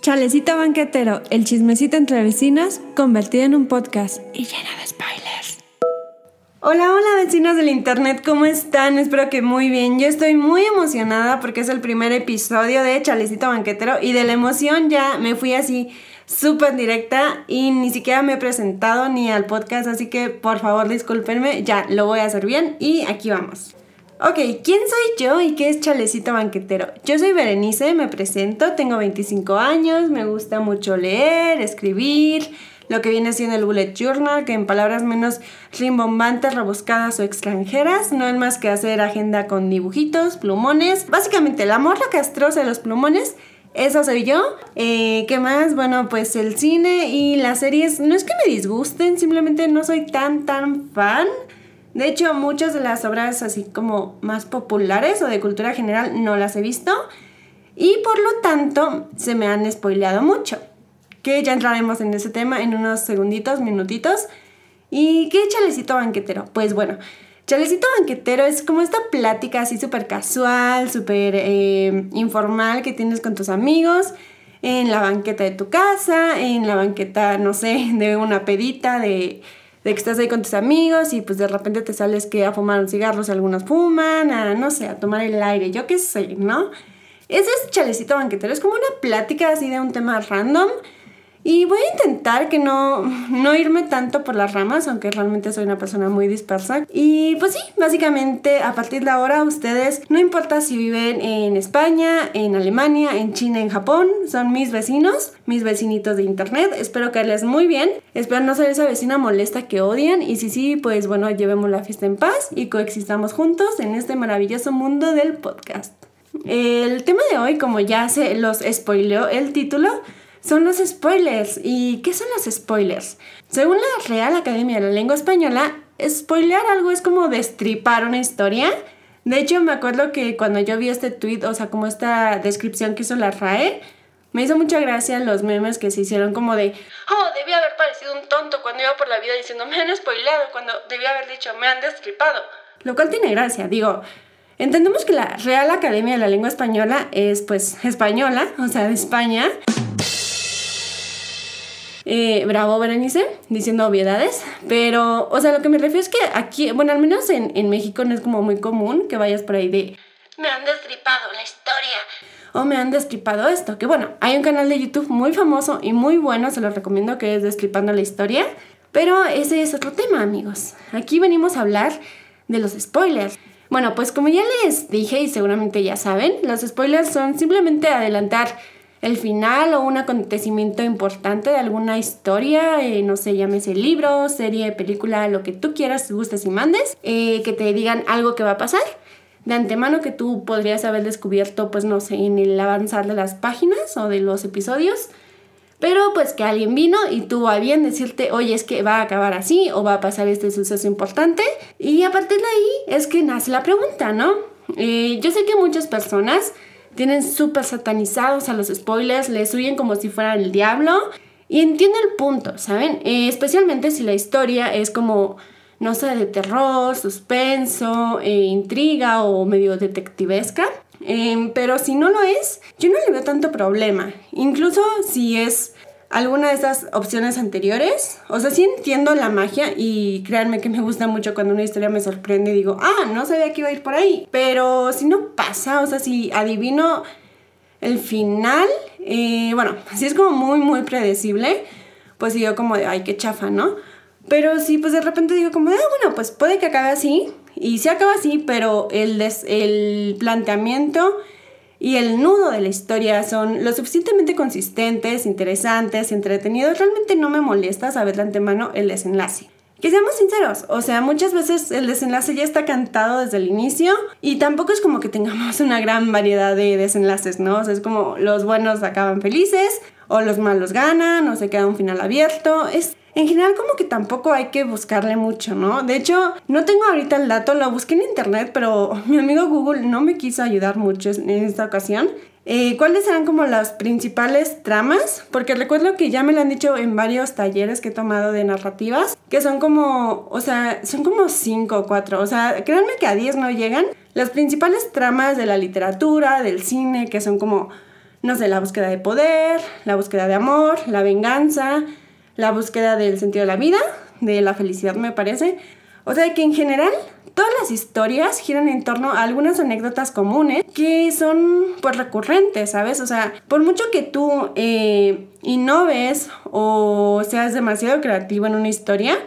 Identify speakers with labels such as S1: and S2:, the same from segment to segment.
S1: Chalecito banquetero, el chismecito entre vecinas, convertido en un podcast y lleno de spoilers. Hola, hola vecinos del internet, ¿cómo están? Espero que muy bien. Yo estoy muy emocionada porque es el primer episodio de Chalecito Banquetero y de la emoción ya me fui así súper directa y ni siquiera me he presentado ni al podcast, así que por favor discúlpenme, ya lo voy a hacer bien y aquí vamos. Ok, ¿quién soy yo y qué es Chalecito Banquetero? Yo soy Berenice, me presento, tengo 25 años, me gusta mucho leer, escribir, lo que viene siendo el bullet journal, que en palabras menos rimbombantes, rebuscadas o extranjeras, no es más que hacer agenda con dibujitos, plumones, básicamente el amor, la castrosa de los plumones. Eso soy yo. Eh, ¿Qué más? Bueno, pues el cine y las series no es que me disgusten, simplemente no soy tan, tan fan. De hecho, muchas de las obras así como más populares o de cultura general no las he visto y por lo tanto se me han spoileado mucho. Que ya entraremos en ese tema en unos segunditos, minutitos. ¿Y qué chalecito banquetero? Pues bueno, chalecito banquetero es como esta plática así súper casual, súper eh, informal que tienes con tus amigos en la banqueta de tu casa, en la banqueta, no sé, de una pedita, de de que estás ahí con tus amigos y pues de repente te sales que a fumar un cigarro si algunos fuman, a no sé, a tomar el aire, yo qué sé, ¿no? Ese es chalecito banquetero, es como una plática así de un tema random y voy a intentar que no, no irme tanto por las ramas, aunque realmente soy una persona muy dispersa. Y pues sí, básicamente a partir de ahora ustedes, no importa si viven en España, en Alemania, en China, en Japón, son mis vecinos, mis vecinitos de internet. Espero que les muy bien. Espero no ser esa vecina molesta que odian. Y si sí, pues bueno, llevemos la fiesta en paz y coexistamos juntos en este maravilloso mundo del podcast. El tema de hoy, como ya se los spoileó el título, son los spoilers. ¿Y qué son los spoilers? Según la Real Academia de la Lengua Española, spoilear algo es como destripar una historia. De hecho, me acuerdo que cuando yo vi este tweet, o sea, como esta descripción que hizo la RAE, me hizo mucha gracia los memes que se hicieron como de, oh, debí haber parecido un tonto cuando iba por la vida diciendo me han spoileado, cuando debí haber dicho me han destripado. Lo cual tiene gracia, digo, entendemos que la Real Academia de la Lengua Española es pues española, o sea, de España. Eh, bravo, Berenice, diciendo obviedades. Pero, o sea, lo que me refiero es que aquí, bueno, al menos en, en México no es como muy común que vayas por ahí de. Me han destripado la historia. O me han destripado esto. Que bueno, hay un canal de YouTube muy famoso y muy bueno, se lo recomiendo, que es Destripando la Historia. Pero ese es otro tema, amigos. Aquí venimos a hablar de los spoilers. Bueno, pues como ya les dije y seguramente ya saben, los spoilers son simplemente adelantar el final o un acontecimiento importante de alguna historia, eh, no sé, llámese libro, serie, película, lo que tú quieras, gustes y mandes, eh, que te digan algo que va a pasar de antemano que tú podrías haber descubierto, pues no sé, en el avanzar de las páginas o de los episodios. Pero pues que alguien vino y tuvo a bien decirte, oye, es que va a acabar así o va a pasar este suceso importante. Y a partir de ahí es que nace la pregunta, ¿no? Eh, yo sé que muchas personas tienen súper satanizados a los spoilers, les huyen como si fueran el diablo. Y entiendo el punto, ¿saben? Eh, especialmente si la historia es como, no sé, de terror, suspenso, eh, intriga o medio detectivesca. Em, pero si no lo es, yo no le veo tanto problema. Incluso si es alguna de esas opciones anteriores. O sea, sí entiendo la magia y créanme que me gusta mucho cuando una historia me sorprende y digo, ah, no sabía que iba a ir por ahí. Pero si no pasa, o sea, si adivino el final, eh, bueno, si es como muy, muy predecible, pues digo como de, ay, qué chafa, ¿no? Pero si pues de repente digo como, ah, bueno, pues puede que acabe así. Y sí acaba así, pero el, el planteamiento y el nudo de la historia son lo suficientemente consistentes, interesantes, entretenidos, realmente no me molesta saber de antemano el desenlace. Que seamos sinceros, o sea, muchas veces el desenlace ya está cantado desde el inicio y tampoco es como que tengamos una gran variedad de desenlaces, ¿no? O sea, es como los buenos acaban felices o los malos ganan o se queda un final abierto. En general como que tampoco hay que buscarle mucho, ¿no? De hecho, no tengo ahorita el dato, lo busqué en internet, pero mi amigo Google no me quiso ayudar mucho en esta ocasión. Eh, ¿Cuáles serán como las principales tramas? Porque recuerdo que ya me lo han dicho en varios talleres que he tomado de narrativas, que son como, o sea, son como 5 o 4, o sea, créanme que a 10 no llegan. Las principales tramas de la literatura, del cine, que son como no sé, la búsqueda de poder, la búsqueda de amor, la venganza, la búsqueda del sentido de la vida, de la felicidad me parece. O sea que en general todas las historias giran en torno a algunas anécdotas comunes que son pues recurrentes, ¿sabes? O sea, por mucho que tú eh, innoves o seas demasiado creativo en una historia,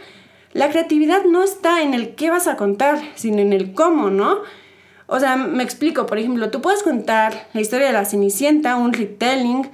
S1: la creatividad no está en el qué vas a contar, sino en el cómo, ¿no? O sea, me explico, por ejemplo, tú puedes contar la historia de la Cenicienta, un retelling,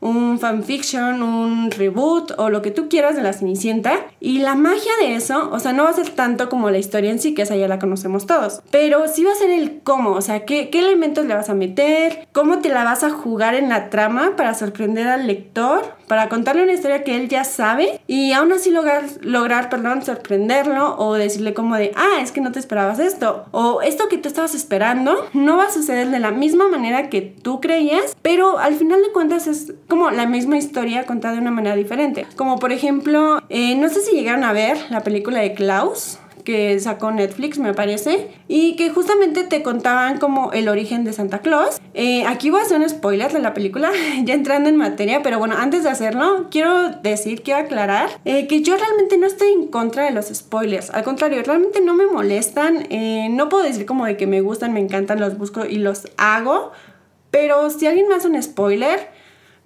S1: un fanfiction, un reboot o lo que tú quieras de la Cenicienta. Y la magia de eso, o sea, no va a ser tanto como la historia en sí, que esa ya la conocemos todos, pero sí va a ser el cómo, o sea, qué, qué elementos le vas a meter, cómo te la vas a jugar en la trama para sorprender al lector, para contarle una historia que él ya sabe y aún así lograr, lograr perdón, sorprenderlo o decirle como de, ah, es que no te esperabas esto, o esto que tú estabas esperando no va a suceder de la misma manera que tú creías, pero al final de cuentas es como la misma historia contada de una manera diferente. Como por ejemplo, eh, no sé si llegaron a ver la película de Klaus que sacó Netflix, me parece, y que justamente te contaban como el origen de Santa Claus. Eh, aquí voy a hacer un spoiler de la película, ya entrando en materia, pero bueno, antes de hacerlo, quiero decir, quiero aclarar eh, que yo realmente no estoy en contra de los spoilers, al contrario, realmente no me molestan, no puedo decir como de que me gustan, me encantan, los busco y los hago, pero si alguien me hace un spoiler,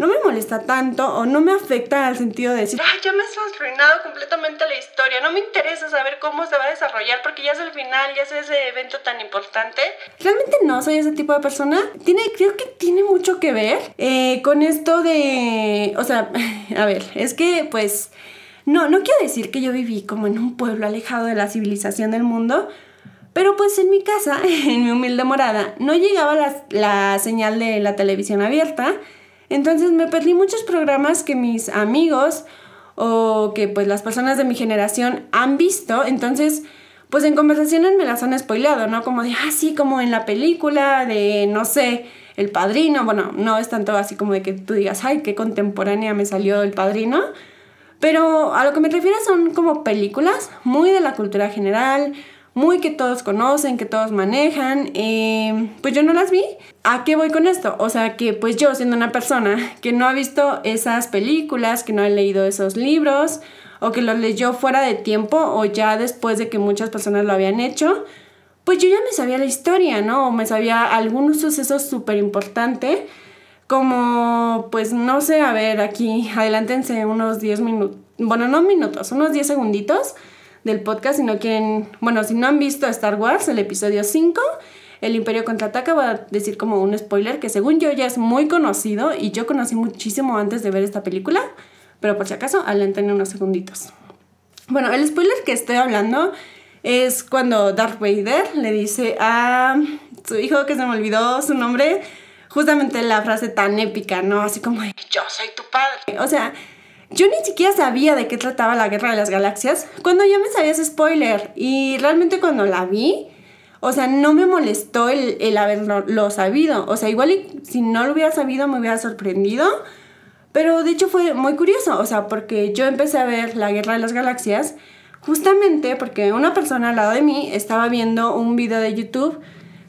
S1: no me molesta tanto o no me afecta al sentido de decir, ay, ya me has arruinado completamente la historia, no me interesa saber cómo se va a desarrollar porque ya es el final, ya es ese evento tan importante. Realmente no soy ese tipo de persona. Tiene, creo que tiene mucho que ver eh, con esto de, o sea, a ver, es que pues, no, no quiero decir que yo viví como en un pueblo alejado de la civilización del mundo, pero pues en mi casa, en mi humilde morada, no llegaba la, la señal de la televisión abierta entonces me perdí muchos programas que mis amigos o que pues las personas de mi generación han visto. Entonces, pues en conversaciones me las han spoileado, ¿no? Como de, ah, sí, como en la película de, no sé, El Padrino. Bueno, no es tanto así como de que tú digas, ay, qué contemporánea me salió El Padrino. Pero a lo que me refiero son como películas muy de la cultura general, muy que todos conocen, que todos manejan, eh, pues yo no las vi. ¿A qué voy con esto? O sea que pues yo siendo una persona que no ha visto esas películas, que no ha leído esos libros, o que los leyó fuera de tiempo o ya después de que muchas personas lo habían hecho, pues yo ya me sabía la historia, ¿no? O me sabía algún suceso súper importante, como pues no sé, a ver, aquí adelántense unos 10 minutos, bueno, no minutos, unos 10 segunditos del podcast, si no bueno, si no han visto Star Wars, el episodio 5, El Imperio Contraataca, voy a decir como un spoiler que según yo ya es muy conocido y yo conocí muchísimo antes de ver esta película, pero por si acaso, adelanten unos segunditos. Bueno, el spoiler que estoy hablando es cuando Darth Vader le dice a su hijo, que se me olvidó su nombre, justamente la frase tan épica, ¿no? Así como, yo soy tu padre. O sea, yo ni siquiera sabía de qué trataba la Guerra de las Galaxias cuando ya me sabía spoiler y realmente cuando la vi, o sea, no me molestó el, haberlo sabido. O sea, igual si no lo hubiera sabido me hubiera sorprendido. Pero de hecho fue muy curioso, o sea, porque yo empecé a ver la Guerra de las Galaxias justamente porque una persona al lado de mí estaba viendo un video de YouTube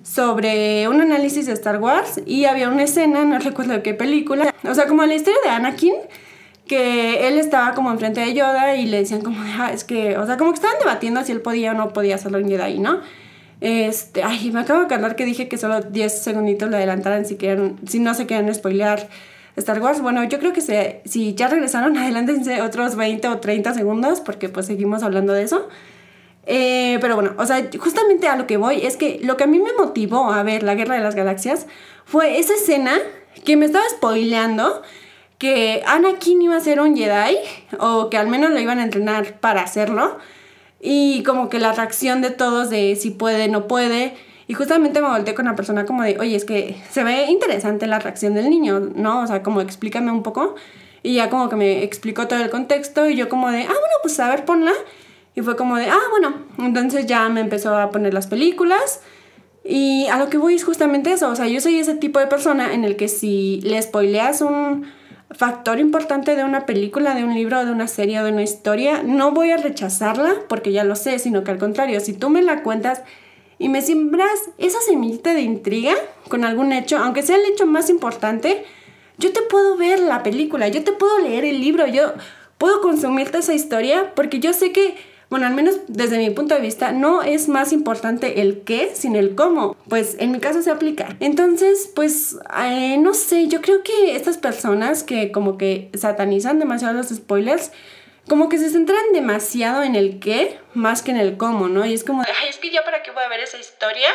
S1: sobre un análisis de Star Wars y había una escena, no recuerdo qué película, o sea, como la historia de Anakin, que él estaba como enfrente de Yoda y le decían como, ah, es que, o sea, como que estaban debatiendo si él podía o no podía hacerlo en Jedi, ¿no? Este, ay, me acabo de acordar que dije que solo 10 segunditos le adelantaran si, quieren, si no se quieren spoilear Star Wars. Bueno, yo creo que se, si ya regresaron, adelántense otros 20 o 30 segundos porque pues seguimos hablando de eso. Eh, pero bueno, o sea, justamente a lo que voy es que lo que a mí me motivó a ver la Guerra de las Galaxias fue esa escena que me estaba spoileando que Anakin iba a ser un Jedi, o que al menos lo iban a entrenar para hacerlo, y como que la reacción de todos de si puede, no puede, y justamente me volteé con una persona como de, oye, es que se ve interesante la reacción del niño, ¿no? O sea, como explícame un poco, y ya como que me explicó todo el contexto, y yo como de, ah, bueno, pues a ver, ponla, y fue como de, ah, bueno, entonces ya me empezó a poner las películas, y a lo que voy es justamente eso, o sea, yo soy ese tipo de persona en el que si le spoileas un factor importante de una película, de un libro, de una serie de una historia, no voy a rechazarla porque ya lo sé, sino que al contrario, si tú me la cuentas y me siembras esa semillita de intriga con algún hecho, aunque sea el hecho más importante, yo te puedo ver la película, yo te puedo leer el libro, yo puedo consumirte esa historia porque yo sé que, bueno, al menos desde mi punto de vista, no es más importante el qué, sino el cómo. Pues en mi caso se aplica. Entonces, pues, eh, no sé, yo creo que estas personas que como que satanizan demasiado los spoilers, como que se centran demasiado en el qué más que en el cómo, ¿no? Y es como, ay, es que ya para qué voy a ver esa historia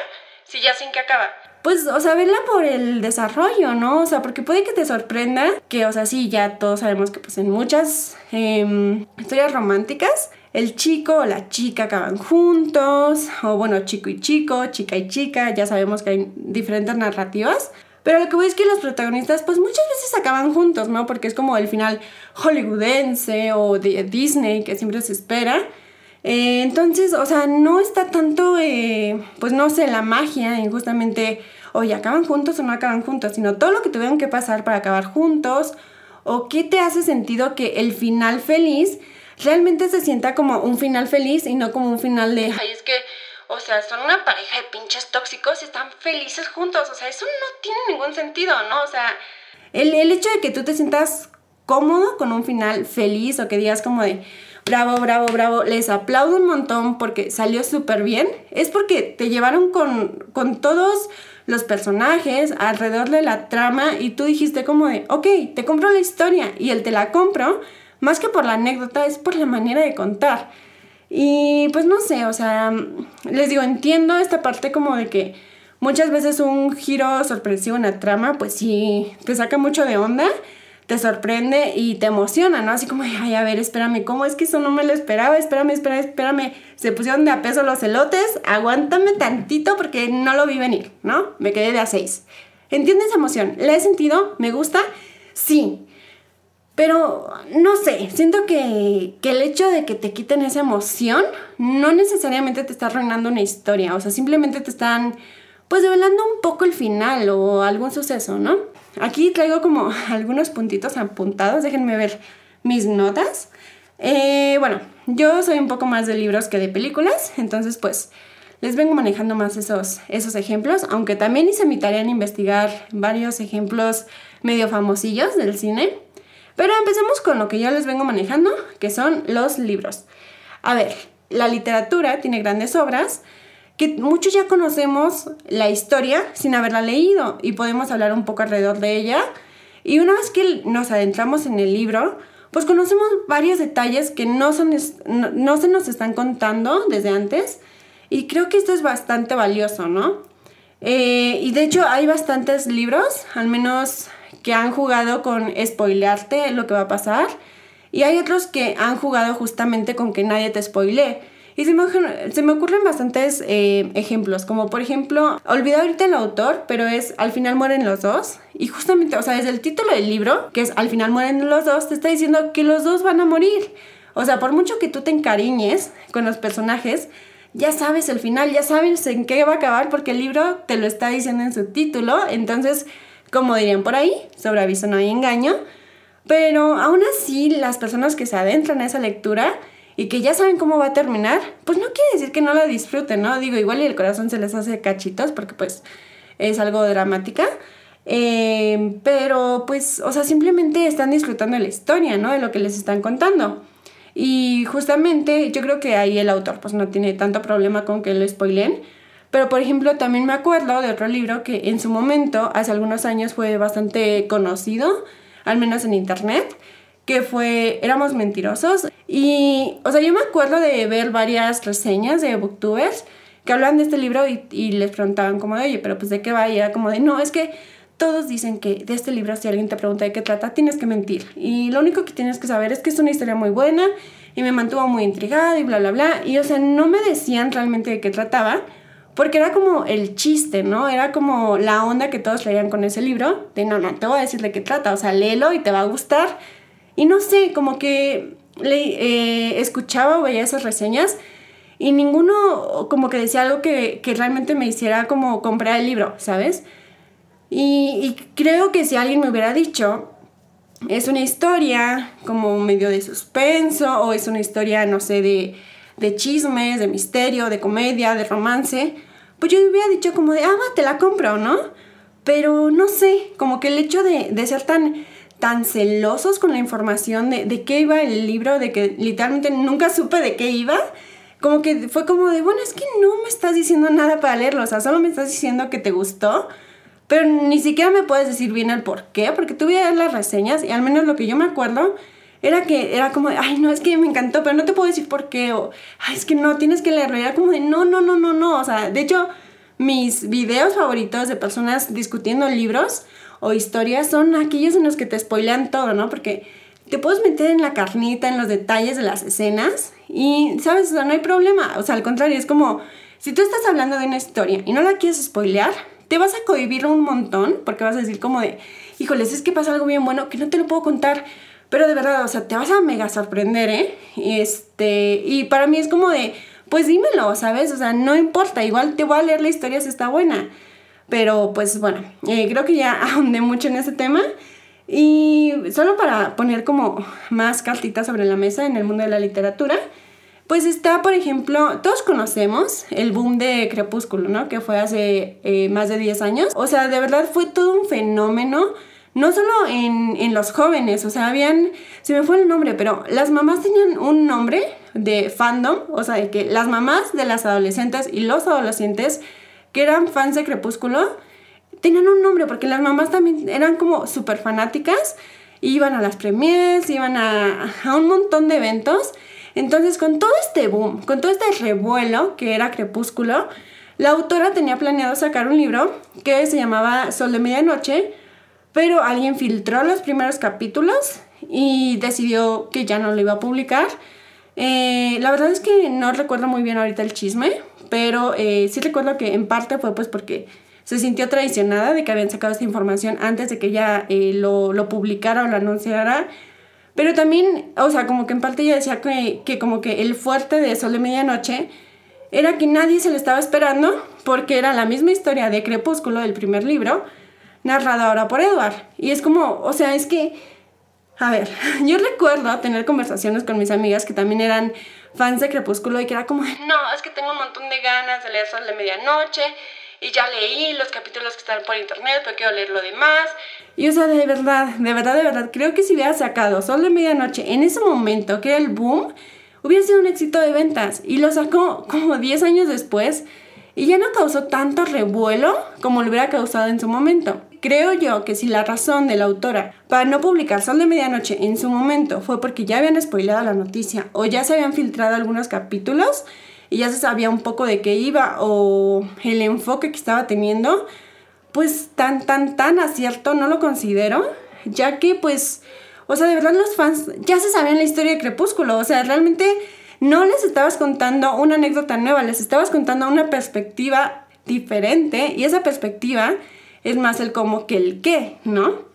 S1: si ya sin que acaba. Pues, o sea, verla por el desarrollo, ¿no? O sea, porque puede que te sorprenda que, o sea, sí, ya todos sabemos que pues en muchas em, historias románticas el chico o la chica acaban juntos, o bueno, chico y chico, chica y chica, ya sabemos que hay diferentes narrativas. Pero lo que voy es que los protagonistas, pues muchas veces acaban juntos, ¿no? Porque es como el final hollywoodense o de Disney que siempre se espera. Eh, entonces, o sea, no está tanto, eh, pues no sé, la magia en justamente, oye, acaban juntos o no acaban juntos, sino todo lo que tuvieron que pasar para acabar juntos, o qué te hace sentido que el final feliz realmente se sienta como un final feliz y no como un final de, ay, es que o sea, son una pareja de pinches tóxicos y están felices juntos. O sea, eso no tiene ningún sentido, ¿no? O sea, el, el hecho de que tú te sientas cómodo con un final feliz o que digas como de, bravo, bravo, bravo, les aplaudo un montón porque salió súper bien, es porque te llevaron con, con todos los personajes alrededor de la trama y tú dijiste como de, ok, te compro la historia y él te la compro, más que por la anécdota, es por la manera de contar. Y pues no sé, o sea, les digo, entiendo esta parte como de que muchas veces un giro sorpresivo en la trama, pues sí, te saca mucho de onda, te sorprende y te emociona, ¿no? Así como, ay, a ver, espérame, ¿cómo es que eso no me lo esperaba? Espérame, espérame, espérame. Se pusieron de a peso los elotes, aguántame tantito porque no lo vi venir, ¿no? Me quedé de a seis. ¿Entiendes esa emoción? ¿La he sentido? ¿Me gusta? Sí. Pero no sé, siento que, el hecho de que te quiten esa emoción no necesariamente te está arruinando una historia, o sea, simplemente te están pues develando un poco el final o algún suceso, ¿no? Aquí traigo como algunos puntitos apuntados, déjenme ver mis notas. Eh, bueno, yo soy un poco más de libros que de películas, entonces pues les vengo manejando más esos, esos ejemplos, aunque también hice mi tarea en investigar varios ejemplos medio famosillos del cine. Pero empecemos con lo que yo les vengo manejando, que son los libros. A ver, la literatura tiene grandes obras que muchos ya conocemos la historia sin haberla leído y podemos hablar un poco alrededor de ella. Y una vez que nos adentramos en el libro, pues conocemos varios detalles que no, son, no, se nos están contando desde antes. Y creo que esto es bastante valioso, ¿no? Eh, y de hecho hay bastantes libros, al menos que han jugado con spoilearte lo que va a pasar. Y hay otros que han jugado justamente con que nadie te spoilee. Y se me, se me ocurren bastantes eh, ejemplos, como por ejemplo, olvidé ahorita el autor, pero es Al final mueren los dos. Y justamente, o sea, desde el título del libro, que es Al final mueren los dos, te está diciendo que los dos van a morir. O sea, por mucho que tú te encariñes con los personajes, ya sabes el final, ya sabes en qué va a acabar porque el libro te lo está diciendo en su título. Entonces, como dirían por ahí, sobre aviso no hay engaño, pero aún así las personas que se adentran a esa lectura y que ya saben cómo va a terminar, pues no quiere decir que no la disfruten, ¿no? Digo, igual y el corazón se les hace cachitos porque pues es algo dramática, eh, pero pues, o sea, simplemente están disfrutando la historia, ¿no? De lo que les están contando. Y justamente yo creo que ahí el autor pues no tiene tanto problema con que lo spoilen, pero, por ejemplo, también me acuerdo de otro libro que en su momento, hace algunos años, fue bastante conocido, al menos en internet, que fue Éramos Mentirosos. Y, o sea, yo me acuerdo de ver varias reseñas de booktubers que hablan de este libro y, les preguntaban como de, oye, pero pues de qué va, y era como de, no, es que todos dicen que de este libro si alguien te pregunta de qué trata, tienes que mentir. Y lo único que tienes que saber es que es una historia muy buena y me mantuvo muy intrigada y bla, bla, bla. Y, o sea, no me decían realmente de qué trataba porque era como el chiste, ¿no? Era como la onda que todos leían con ese libro, de no, no, te voy a decir de qué trata, o sea, léelo y te va a gustar. Y no sé, como que le, eh, escuchaba o veía esas reseñas y ninguno como que decía algo que, que realmente me hiciera como comprar el libro, ¿sabes? Y, y, creo que si alguien me hubiera dicho, es una historia como medio de suspenso o es una historia, no sé, de, de chismes, de misterio, de comedia, de romance, pues yo hubiera dicho como de, ah, va, te la compro, ¿no? pero no sé, como que el hecho de, de ser tan tan celosos con la información de, de qué iba el libro, de que literalmente nunca supe de qué iba, como que fue como de, bueno, es que no me estás diciendo nada para leerlo, o sea, solo me estás diciendo que te gustó, pero ni siquiera me puedes decir bien el por qué, porque tuve a las reseñas y al menos lo que yo me acuerdo era que era como ay, no, es que me encantó, pero no te puedo decir por qué, o, es que no, tienes que leerlo, era como de, no, no, no, no, no, o sea, de hecho, mis videos favoritos de personas discutiendo libros o historias son aquellos en los que te spoilean todo, ¿no? Porque te puedes meter en la carnita, en los detalles de las escenas y, ¿sabes? O sea, no hay problema. O sea, al contrario, es como, si tú estás hablando de una historia y no la quieres spoilear, te vas a cohibir un montón porque vas a decir como de, híjoles, es que pasa algo bien bueno que no te lo puedo contar. Pero de verdad, o sea, te vas a mega sorprender, ¿eh? Este, y para mí es como de, pues dímelo, ¿sabes? O sea, no importa, igual te voy a leer la historia si está buena. Pero pues bueno, eh, creo que ya ahondé mucho en ese tema. Y solo para poner como más cartitas sobre la mesa en el mundo de la literatura, pues está, por ejemplo, todos conocemos el boom de Crepúsculo, ¿no? Que fue hace eh, más de 10 años. O sea, de verdad fue todo un fenómeno, no solo en, en, los jóvenes, o sea, habían, se me fue el nombre, pero las mamás tenían un nombre de fandom, o sea, de que las mamás de las adolescentes y los adolescentes que eran fans de Crepúsculo, tenían un nombre, porque las mamás también eran como súper fanáticas, iban a las premiers, iban a, a un montón de eventos. Entonces, con todo este boom, con todo este revuelo que era Crepúsculo, la autora tenía planeado sacar un libro que se llamaba Sol de Medianoche, pero alguien filtró los primeros capítulos y decidió que ya no lo iba a publicar. Eh, la verdad es que no recuerdo muy bien ahorita el chisme, pero eh, sí recuerdo que en parte fue pues porque se sintió traicionada de que habían sacado esta información antes de que ella eh, lo, lo, publicara o lo anunciara. Pero también, o sea, como que en parte ella decía que, que como que el fuerte de Sol de Medianoche era que nadie se lo estaba esperando porque era la misma historia de Crepúsculo del primer libro, narrada ahora por Edward. Y es como, o sea, es que, a ver, yo recuerdo tener conversaciones con mis amigas que también eran fans de Crepúsculo y que era como, no, es que tengo un montón de ganas de leer Sol de Medianoche y ya leí los capítulos que están por internet, pero quiero leer lo demás. Y o sea, de verdad, de verdad, de verdad, creo que si hubiera sacado Sol de Medianoche en ese momento, que era el boom, hubiera sido un éxito de ventas. Y lo sacó como 10 años después y ya no causó tanto revuelo como lo hubiera causado en su momento. Creo yo que si la razón de la autora para no publicar Sol de Medianoche en su momento fue porque ya habían spoilado la noticia o ya se habían filtrado algunos capítulos y ya se sabía un poco de qué iba o el enfoque que estaba teniendo, pues tan, tan, tan acierto no lo considero, ya que pues, o sea, de verdad los fans ya se sabían la historia de Crepúsculo, o sea, realmente no les estabas contando una anécdota nueva, les estabas contando una perspectiva diferente y esa perspectiva es más el cómo que el qué, ¿no?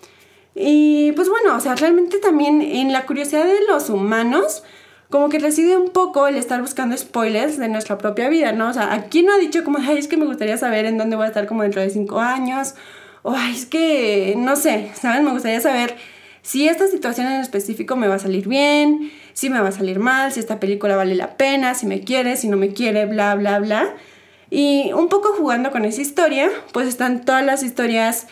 S1: Y pues bueno, o sea, realmente también en la curiosidad de los humanos, como que reside un poco el estar buscando spoilers de nuestra propia vida, ¿no? O sea, ¿a quién no ha dicho como, ay, es que me gustaría saber en dónde voy a estar como dentro de cinco años? O, ay, es que, no sé, ¿sabes? Me gustaría saber si esta situación en específico me va a salir bien, si me va a salir mal, si esta película vale la pena, si me quiere, si no me quiere, bla, bla, bla. Y un poco jugando con esa historia, pues están todas las historias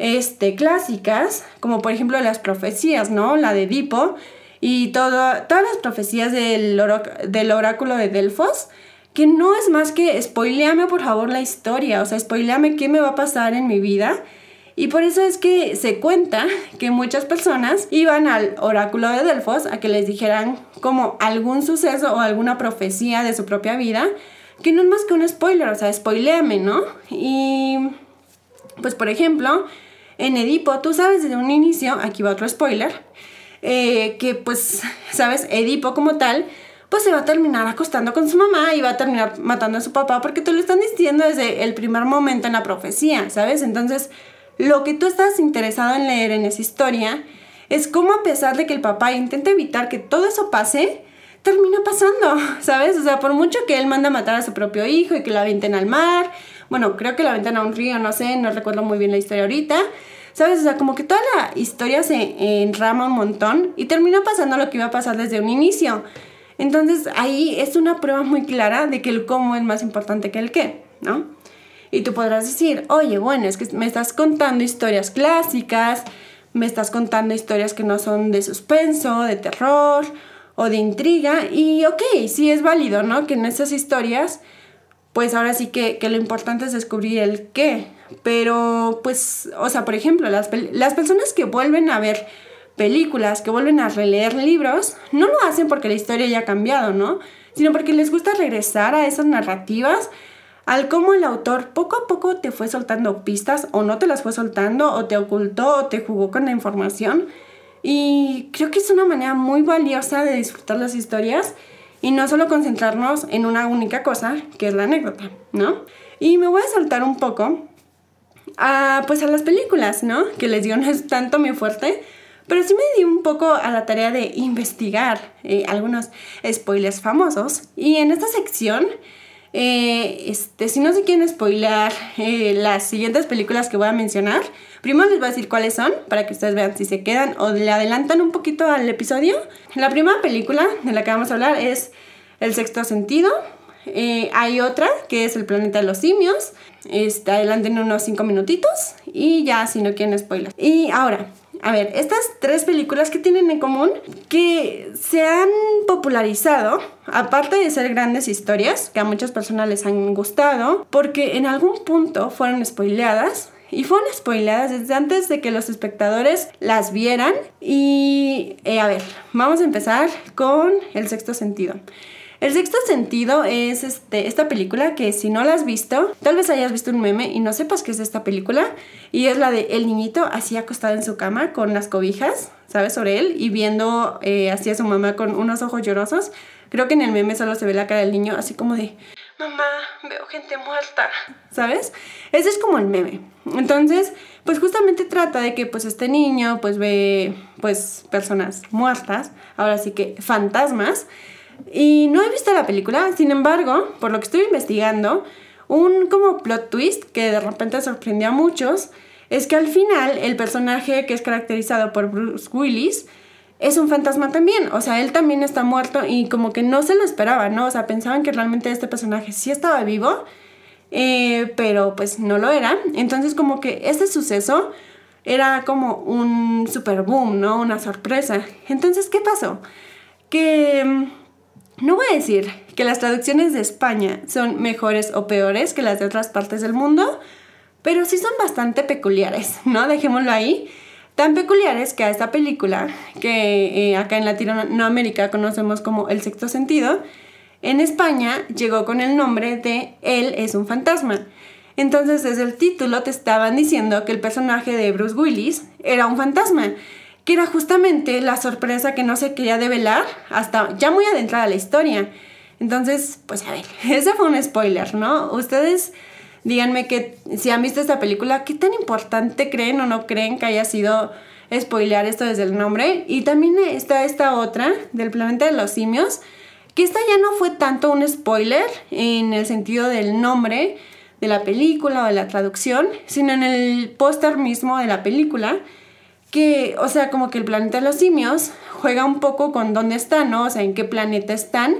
S1: este, clásicas, como por ejemplo las profecías, ¿no? La de Edipo y todo, todas las profecías del, del oráculo de Delfos, que no es más que spoileame por favor la historia, o sea, spoileame qué me va a pasar en mi vida. Y por eso es que se cuenta que muchas personas iban al oráculo de Delfos a que les dijeran como algún suceso o alguna profecía de su propia vida que no es más que un spoiler, o sea, spoileame, ¿no? Y pues por ejemplo, en Edipo, tú sabes desde un inicio, aquí va otro spoiler, eh, que pues, sabes, Edipo como tal, pues se va a terminar acostando con su mamá y va a terminar matando a su papá porque te lo están diciendo desde el primer momento en la profecía, ¿sabes? Entonces, lo que tú estás interesado en leer en esa historia es cómo a pesar de que el papá intenta evitar que todo eso pase, termina pasando, ¿sabes? O sea, por mucho que él manda a matar a su propio hijo y que lo avienten al mar, bueno, creo que lo avientan a un río, no sé, no recuerdo muy bien la historia ahorita, ¿sabes? O sea, como que toda la historia se enrama un montón y termina pasando lo que iba a pasar desde un inicio. Entonces ahí es una prueba muy clara de que el cómo es más importante que el qué, ¿no? Y tú podrás decir, oye, bueno, es que me estás contando historias clásicas, me estás contando historias que no son de suspenso, de terror o de intriga. Y ok, sí es válido, ¿no? Que en esas historias, pues ahora sí que, lo importante es descubrir el qué. Pero, pues, o sea, por ejemplo, las, las personas que vuelven a ver películas, que vuelven a releer libros, no lo hacen porque la historia ya ha cambiado, ¿no? Sino porque les gusta regresar a esas narrativas al cómo el autor poco a poco te fue soltando pistas o no te las fue soltando o te ocultó o te jugó con la información. Y creo que es una manera muy valiosa de disfrutar las historias y no solo concentrarnos en una única cosa, que es la anécdota, ¿no? Y me voy a saltar un poco a, pues a las películas, ¿no? Que les digo, no es tanto mi fuerte, pero sí me di un poco a la tarea de investigar eh, algunos spoilers famosos. Y en esta sección eh, este, si no se quieren spoiler eh, las siguientes películas que voy a mencionar, primero les voy a decir cuáles son para que ustedes vean si se quedan o le adelantan un poquito al episodio. La primera película de la que vamos a hablar es El sexto sentido. Eh, hay otra que es El planeta de los simios. Este, adelanten unos 5 minutitos y ya si no quieren spoiler. Y ahora, a ver, estas tres películas que tienen en común que se han popularizado, aparte de ser grandes historias que a muchas personas les han gustado, porque en algún punto fueron spoileadas y fueron spoileadas desde antes de que los espectadores las vieran. Y eh, a ver, vamos a empezar con el sexto sentido. El sexto sentido es este, esta película que si no la has visto, tal vez hayas visto un meme y no sepas qué es esta película. Y es la de el niñito así acostado en su cama con las cobijas, ¿sabes? Sobre él y viendo eh, así a su mamá con unos ojos llorosos. Creo que en el meme solo se ve la cara del niño así como de, mamá, veo gente muerta, ¿sabes? Ese es como el meme. Entonces, pues justamente trata de que pues este niño pues ve pues personas muertas, ahora sí que fantasmas. Y no he visto la película, sin embargo, por lo que estoy investigando, un como plot twist que de repente sorprendió a muchos es que al final el personaje que es caracterizado por Bruce Willis es un fantasma también, o sea, él también está muerto y como que no se lo esperaba, ¿no? O sea, pensaban que realmente este personaje sí estaba vivo, eh, pero pues no lo era. Entonces como que este suceso era como un super boom, ¿no? Una sorpresa. Entonces, ¿qué pasó? Que mm, no voy a decir que las traducciones de España son mejores o peores que las de otras partes del mundo, pero sí son bastante peculiares, ¿no? Dejémoslo ahí. Tan peculiares que a esta película, que eh, acá en Latinoamérica conocemos como El sexto sentido, en España llegó con el nombre de Él es un fantasma. Entonces desde el título te estaban diciendo que el personaje de Bruce Willis era un fantasma era justamente la sorpresa que no se quería develar hasta ya muy adentrada la historia. Entonces, pues a ver, ese fue un spoiler, ¿no? Ustedes díganme que si han visto esta película, ¿qué tan importante creen o no creen que haya sido spoilear esto desde el nombre? Y también está esta otra del planeta de los simios, que esta ya no fue tanto un spoiler en el sentido del nombre de la película o de la traducción, sino en el póster mismo de la película que, o sea, como que el planeta de los simios juega un poco con dónde están, ¿no? O sea, en qué planeta están.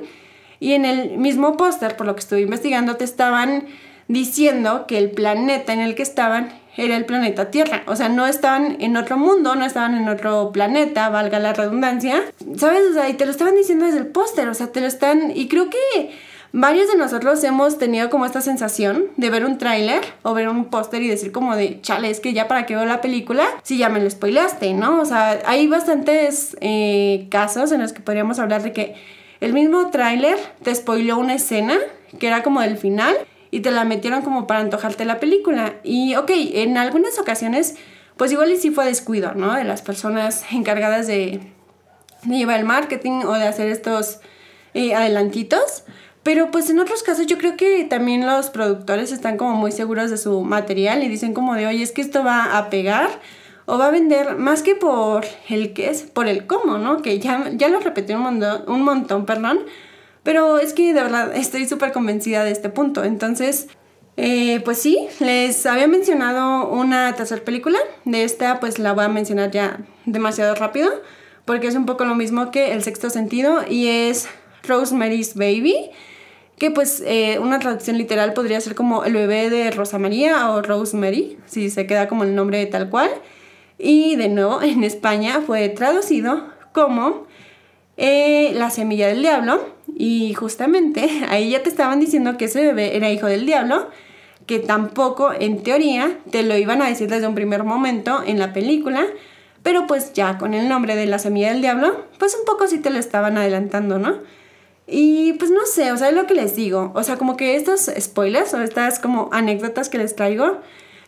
S1: Y en el mismo póster, por lo que estuve investigando, te estaban diciendo que el planeta en el que estaban era el planeta Tierra. O sea, no estaban en otro mundo, no estaban en otro planeta, valga la redundancia. ¿Sabes? O sea, y te lo estaban diciendo desde el póster, o sea, te lo están... Y creo que varios de nosotros hemos tenido como esta sensación de ver un tráiler o ver un póster y decir como de, chale, es que ya para que veo la película, si ya me lo spoileaste, ¿no? O sea, hay bastantes eh, casos en los que podríamos hablar de que el mismo tráiler te spoileó una escena que era como del final y te la metieron como para antojarte la película. Y ok, en algunas ocasiones, pues igual y sí fue descuido, ¿no? De las personas encargadas de, llevar el marketing o de hacer estos eh, adelantitos. Pero pues en otros casos yo creo que también los productores están como muy seguros de su material y dicen como de, oye, es que esto va a pegar o va a vender más que por el qué es, por el cómo, ¿no? Que ya, ya lo repetí un montón, un montón, perdón. Pero es que de verdad estoy súper convencida de este punto. Entonces, eh, pues sí, les había mencionado una tercera película. De esta pues la voy a mencionar ya demasiado rápido. Porque es un poco lo mismo que El Sexto Sentido y es Rosemary's Baby que pues eh, una traducción literal podría ser como el bebé de Rosa María o Rosemary, si se queda como el nombre tal cual. Y de nuevo, en España fue traducido como eh, La semilla del diablo. Y justamente ahí ya te estaban diciendo que ese bebé era hijo del diablo, que tampoco en teoría te lo iban a decir desde un primer momento en la película, pero pues ya con el nombre de La semilla del diablo, pues un poco sí te lo estaban adelantando, ¿no? Y pues no sé, o sea, es lo que les digo. O sea, como que estos spoilers o estas como anécdotas que les traigo,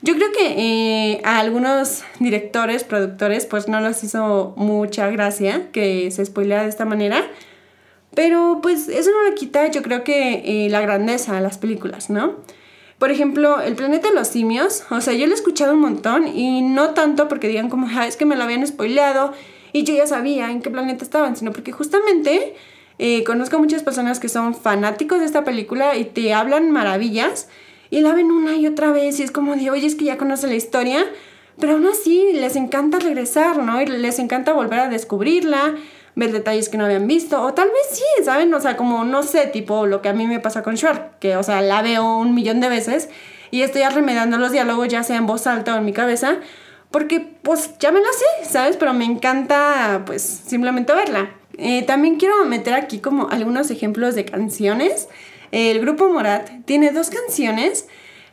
S1: yo creo que eh, a algunos directores, productores, pues no les hizo mucha gracia que se spoilea de esta manera. Pero pues eso no le quita, yo creo que eh, la grandeza a las películas, ¿no? Por ejemplo, El planeta de los simios, o sea, yo lo he escuchado un montón y no tanto porque digan como, ah, es que me lo habían spoileado y yo ya sabía en qué planeta estaban, sino porque justamente eh, conozco muchas personas que son fanáticos de esta película y te hablan maravillas y la ven una y otra vez y es como de, oye, es que ya conoce la historia, pero aún así les encanta regresar, ¿no? Y les encanta volver a descubrirla, ver detalles que no habían visto, o tal vez sí, ¿saben? O sea, como, no sé, tipo lo que a mí me pasa con Shark, que, o sea, la veo un millón de veces y estoy arremedando los diálogos, ya sea en voz alta o en mi cabeza, porque, pues, ya me lo sé, ¿sabes? Pero me encanta, pues, simplemente verla. Eh, también quiero meter aquí como algunos ejemplos de canciones. El grupo Morat tiene dos canciones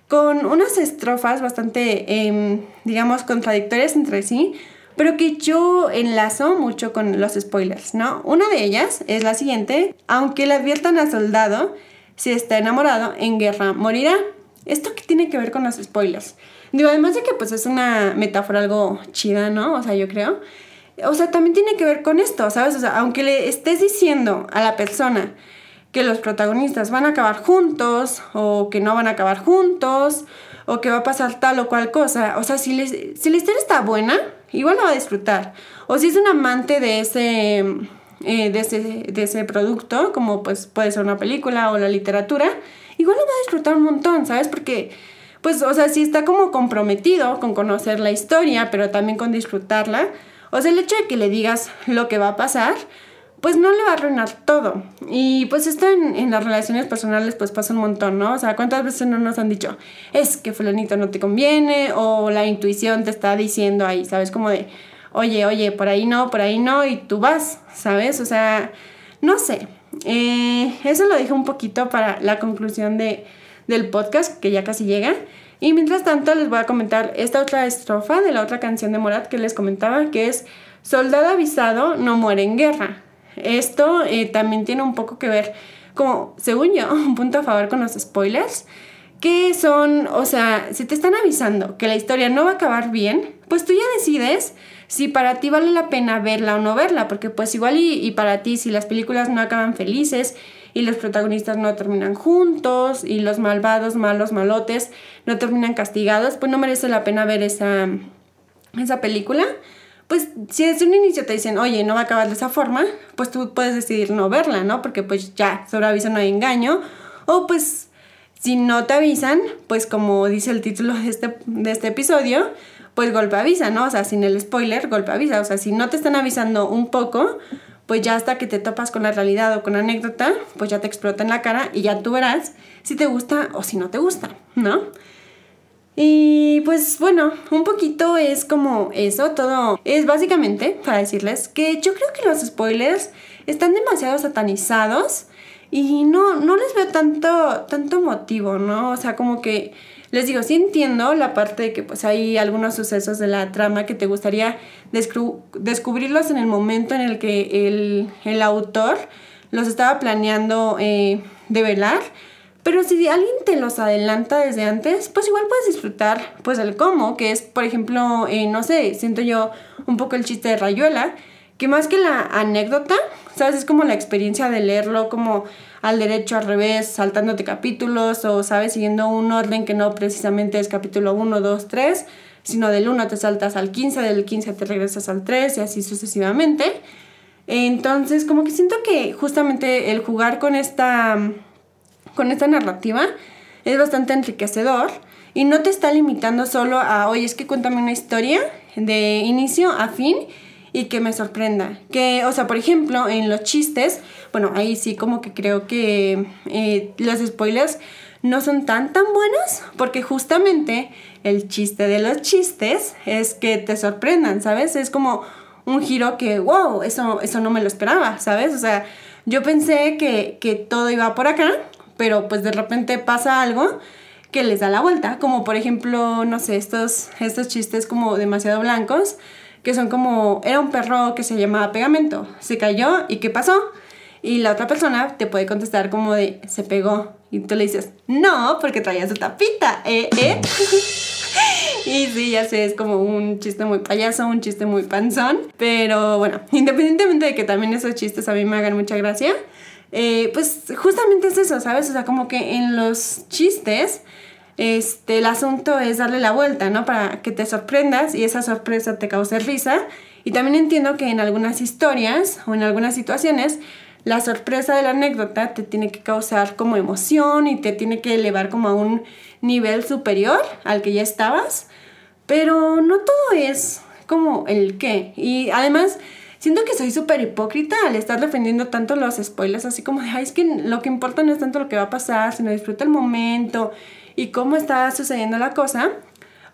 S1: con unas estrofas bastante, em, digamos, contradictorias entre sí, pero que yo enlazo mucho con los spoilers, ¿no? Una de ellas es la siguiente, aunque le adviertan al soldado, si está enamorado, en guerra morirá. ¿Esto qué tiene que ver con los spoilers? Digo, además de que pues es una metáfora algo chida, ¿no? O sea, yo creo o sea, también tiene que ver con esto, ¿sabes? O sea, aunque le estés diciendo a la persona que los protagonistas van a acabar juntos o que no van a acabar juntos o que va a pasar tal o cual cosa, o sea, si, si la historia está buena, igual la va a disfrutar. O si es un amante de ese, eh, de ese, de ese producto, como pues puede ser una película o la literatura, igual lo va a disfrutar un montón, ¿sabes? Porque pues, o sea, si está como comprometido con conocer la historia, pero también con disfrutarla, o sea, el hecho de que le digas lo que va a pasar, pues no le va a arruinar todo. Y pues esto en, las relaciones personales pues pasa un montón, ¿no? O sea, ¿cuántas veces no nos han dicho, es que fulanito no te conviene? O la intuición te está diciendo ahí, ¿sabes? Como de, oye, oye, por ahí no, por ahí no, y tú vas, ¿sabes? O sea, no sé. Eh, eso lo dije un poquito para la conclusión de, del podcast, que ya casi llega. Y mientras tanto les voy a comentar esta otra estrofa de la otra canción de Morat que les comentaba, que es Soldado avisado no muere en guerra. Esto eh, también tiene un poco que ver, como según yo, un punto a favor con los spoilers, que son, o sea, si te están avisando que la historia no va a acabar bien, pues tú ya decides si para ti vale la pena verla o no verla, porque pues igual y, y para ti si las películas no acaban felices y los protagonistas no terminan juntos y los malvados, malos, malotes no terminan castigados, pues no merece la pena ver esa, esa película. Pues si desde un inicio te dicen, oye, no va a acabar de esa forma, pues tú puedes decidir no verla, ¿no? Porque pues ya, sobre aviso no hay engaño. O pues si no te avisan, pues como dice el título de este, de este episodio, pues golpe avisa, ¿no? O sea, sin el spoiler, golpe avisa. O sea, si no te están avisando un poco, pues ya hasta que te topas con la realidad o con la anécdota, pues ya te explota en la cara y ya tú verás si te gusta o si no te gusta, ¿no? Y pues bueno, un poquito es como eso, todo es básicamente para decirles que yo creo que los spoilers están demasiado satanizados y no, no les veo tanto, tanto motivo, ¿no? O sea, como que les digo, sí entiendo la parte de que pues hay algunos sucesos de la trama que te gustaría descubrirlos en el momento en el que el, autor los estaba planeando eh, develar. Pero si alguien te los adelanta desde antes, pues igual puedes disfrutar pues el cómo, que es, por ejemplo, eh, no sé, siento yo un poco el chiste de Rayuela, que más que la anécdota, ¿sabes? Es como la experiencia de leerlo como al derecho, al revés, saltándote capítulos o, ¿sabes? Siguiendo un orden que no precisamente es capítulo 1, 2, 3, sino del 1 te saltas al 15, del 15 te regresas al 3 y así sucesivamente. Entonces, como que siento que justamente el jugar con esta, con esta narrativa es bastante enriquecedor y no te está limitando solo a, oye, es que cuéntame una historia de inicio a fin y que me sorprenda. Que, o sea, por ejemplo, en los chistes, bueno, ahí sí como que creo que eh, los spoilers no son tan tan buenos porque justamente el chiste de los chistes es que te sorprendan, ¿sabes? Es como un giro que, wow, eso, eso no me lo esperaba, ¿sabes? O sea, yo pensé que, que todo iba por acá, pero pues de repente pasa algo que les da la vuelta, como por ejemplo, no sé, estos, estos chistes como demasiado blancos, que son como, era un perro que se llamaba Pegamento, se cayó y ¿qué pasó? Y la otra persona te puede contestar como de, se pegó. Y tú le dices, no, porque traía su tapita, ¿eh? ¿eh? y sí, ya sé, es como un chiste muy payaso, un chiste muy panzón. Pero bueno, independientemente de que también esos chistes a mí me hagan mucha gracia, eh, pues justamente es eso, ¿sabes? O sea, como que en los chistes, este, el asunto es darle la vuelta, ¿no? Para que te sorprendas y esa sorpresa te cause risa. Y también entiendo que en algunas historias o en algunas situaciones, la sorpresa de la anécdota te tiene que causar como emoción y te tiene que elevar como a un nivel superior al que ya estabas. Pero no todo es como el qué. Y además siento que soy súper hipócrita al estar defendiendo tanto los spoilers, así como de, ay, es que lo que importa no es tanto lo que va a pasar, sino disfruta el momento y cómo está sucediendo la cosa.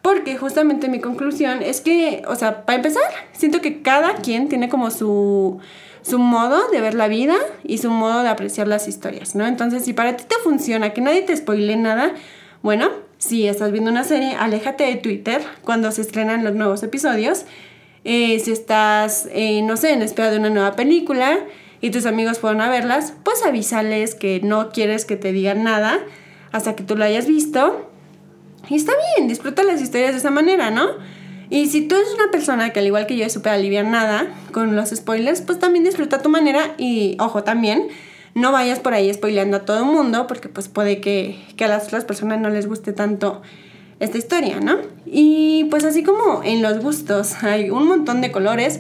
S1: Porque justamente mi conclusión es que, o sea, para empezar, siento que cada quien tiene como su, su modo de ver la vida y su modo de apreciar las historias, ¿no? Entonces, si para ti te funciona que nadie te spoile nada, bueno, si estás viendo una serie, aléjate de Twitter cuando se estrenan los nuevos episodios eh, si estás, eh, no sé, en espera de una nueva película y tus amigos fueron verlas, pues avísales que no quieres que te digan nada hasta que tú lo hayas visto. Y está bien, disfruta las historias de esa manera, ¿no? Y si tú eres una persona que al igual que yo es súper nada con los spoilers, pues también disfruta a tu manera y ojo también, no vayas por ahí spoileando a todo el mundo porque pues puede que, que a las otras personas no les guste tanto esta historia, ¿no? Y pues así como en los gustos hay un montón de colores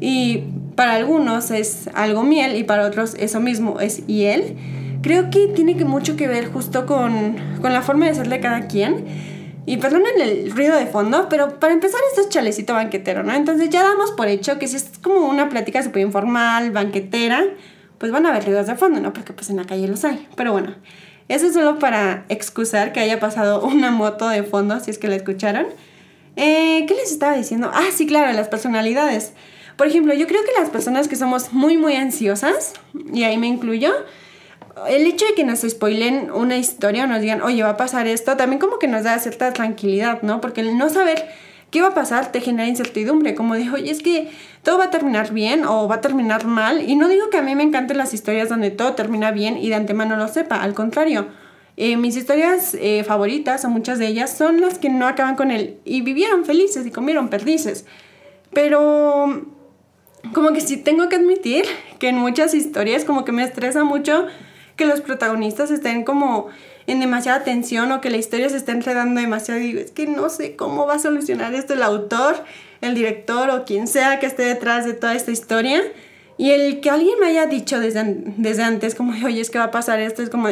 S1: y para algunos es algo miel y para otros eso mismo es hiel, creo que tiene que mucho que ver justo con, con la forma de ser de cada quien. Y perdonen el ruido de fondo, pero para empezar esto es chalecito banquetero, ¿no? Entonces ya damos por hecho que si es como una plática súper informal, banquetera, pues van a haber ruidos de fondo, ¿no? Porque pues en la calle los hay. Pero bueno, eso es solo para excusar que haya pasado una moto de fondo, si es que la escucharon. Eh, ¿Qué les estaba diciendo? Ah, sí, claro, las personalidades. Por ejemplo, yo creo que las personas que somos muy, muy ansiosas, y ahí me incluyo, el hecho de que nos spoilen una historia o nos digan, oye, va a pasar esto, también como que nos da cierta tranquilidad, ¿no? Porque el no saber qué va a pasar te genera incertidumbre, como de, oye, es que todo va a terminar bien o va a terminar mal. Y no digo que a mí me encanten las historias donde todo termina bien y de antemano lo sepa, al contrario. Eh, mis historias eh, favoritas, o muchas de ellas, son las que no acaban con él y vivieron felices y comieron perdices. Pero como que sí tengo que admitir que en muchas historias como que me estresa mucho que los protagonistas estén como en demasiada tensión o que la historia se esté enredando demasiado y digo, es que no sé cómo va a solucionar esto el autor el director o quien sea que esté detrás de toda esta historia. Y el que alguien me haya dicho desde, desde antes, como oye, es que va a pasar esto, es como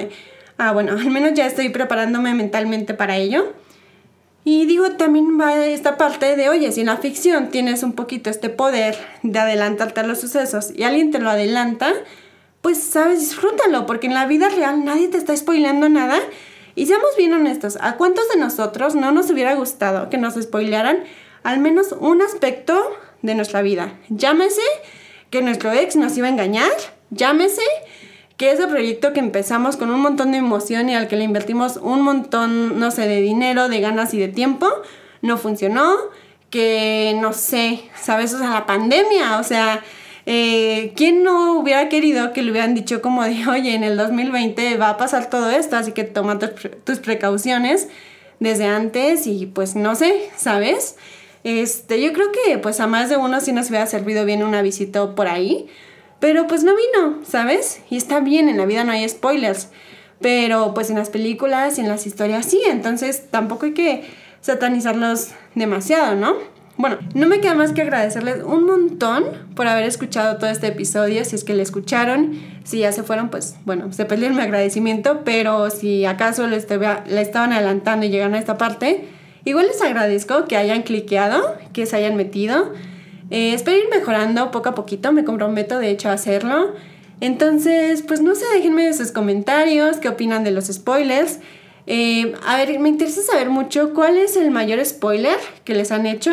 S1: ah, bueno, al menos ya estoy preparándome mentalmente para ello. Y digo, también va esta parte de, oye, si en la ficción tienes un poquito este poder de adelantarte a los sucesos y alguien te lo adelanta, pues sabes, disfrútalo, porque en la vida real nadie te está spoileando nada. Y seamos bien honestos, ¿a cuántos de nosotros no nos hubiera gustado que nos spoilearan al menos un aspecto de nuestra vida. Llámese que nuestro ex nos iba a engañar, llámese que ese proyecto que empezamos con un montón de emoción y al que le invertimos un montón, no sé, de dinero, de ganas y de tiempo, no funcionó, que no sé, ¿sabes? O sea, la pandemia, o sea, eh, ¿quién no hubiera querido que le hubieran dicho como de, oye, en el 2020 va a pasar todo esto, así que toma tus precauciones desde antes y pues no sé, ¿sabes? Este, yo creo que pues a más de uno sí nos hubiera servido bien una visita por ahí, pero pues no vino, ¿sabes? Y está bien, en la vida no hay spoilers, pero pues en las películas y en las historias sí, entonces tampoco hay que satanizarlos demasiado, ¿no? Bueno, no me queda más que agradecerles un montón por haber escuchado todo este episodio. Si es que le escucharon, si ya se fueron, pues bueno, se perdieron mi agradecimiento, pero si acaso le, estaban adelantando y llegaron a esta parte, Igual les agradezco que hayan cliqueado, que se hayan metido. Eh, espero ir mejorando poco a poquito, me comprometo de hecho a hacerlo. Entonces, pues no sé, déjenme sus comentarios, qué opinan de los spoilers. Eh, a ver, me interesa saber mucho cuál es el mayor spoiler que les han hecho.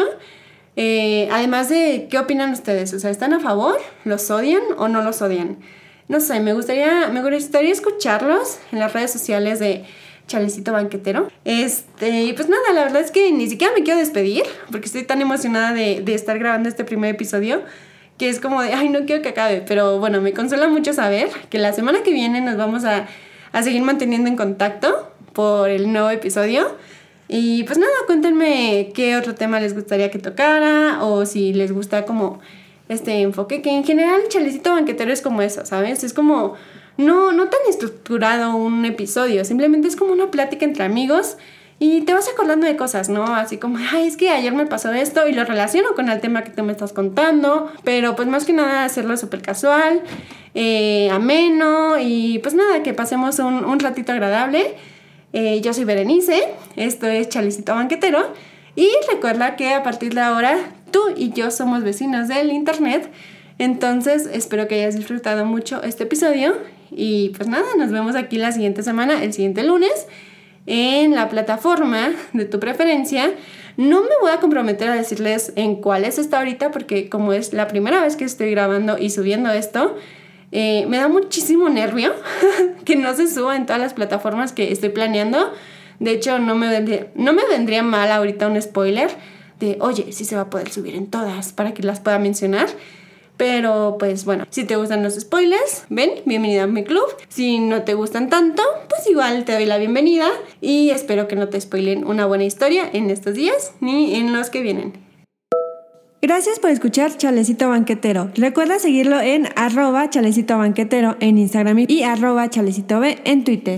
S1: Eh, además de, ¿qué opinan ustedes? O sea, ¿están a favor? ¿Los odian o no los odian? No sé, me gustaría, me gustaría escucharlos en las redes sociales de Chalecito Banquetero. Este, pues nada, la verdad es que ni siquiera me quiero despedir, porque estoy tan emocionada de, de estar grabando este primer episodio, que es como de, ay, no quiero que acabe, pero bueno, me consuela mucho saber que la semana que viene nos vamos a, a seguir manteniendo en contacto por el nuevo episodio. Y pues nada, cuéntenme qué otro tema les gustaría que tocara o si les gusta como este enfoque, que en general Chalecito Banquetero es como eso, ¿sabes? Es como no, no tan estructurado un episodio, simplemente es como una plática entre amigos y te vas acordando de cosas, ¿no? Así como, ay, es que ayer me pasó esto y lo relaciono con el tema que tú me estás contando, pero pues más que nada hacerlo súper casual, eh, ameno y pues nada, que pasemos un ratito agradable. Eh, yo soy Berenice, esto es Chalecito Banquetero y recuerda que a partir de ahora tú y yo somos vecinos del internet, entonces espero que hayas disfrutado mucho este episodio y pues nada, nos vemos aquí la siguiente semana, el siguiente lunes, en la plataforma de tu preferencia. No me voy a comprometer a decirles en cuál es esta ahorita porque como es la primera vez que estoy grabando y subiendo esto, eh, me da muchísimo nervio que no se suba en todas las plataformas que estoy planeando. De hecho, no me, vendría, no me vendría mal ahorita un spoiler de, oye, sí se va a poder subir en todas para que las pueda mencionar. Pero pues bueno, si te gustan los spoilers, ven, bienvenida a mi club. Si no te gustan tanto, pues igual te doy la bienvenida y espero que no te spoilen una buena historia en estos días ni en los que vienen. Gracias por escuchar Chalecito Banquetero. Recuerda seguirlo en arroba chalecito banquetero en Instagram y arroba chalecito B en Twitter.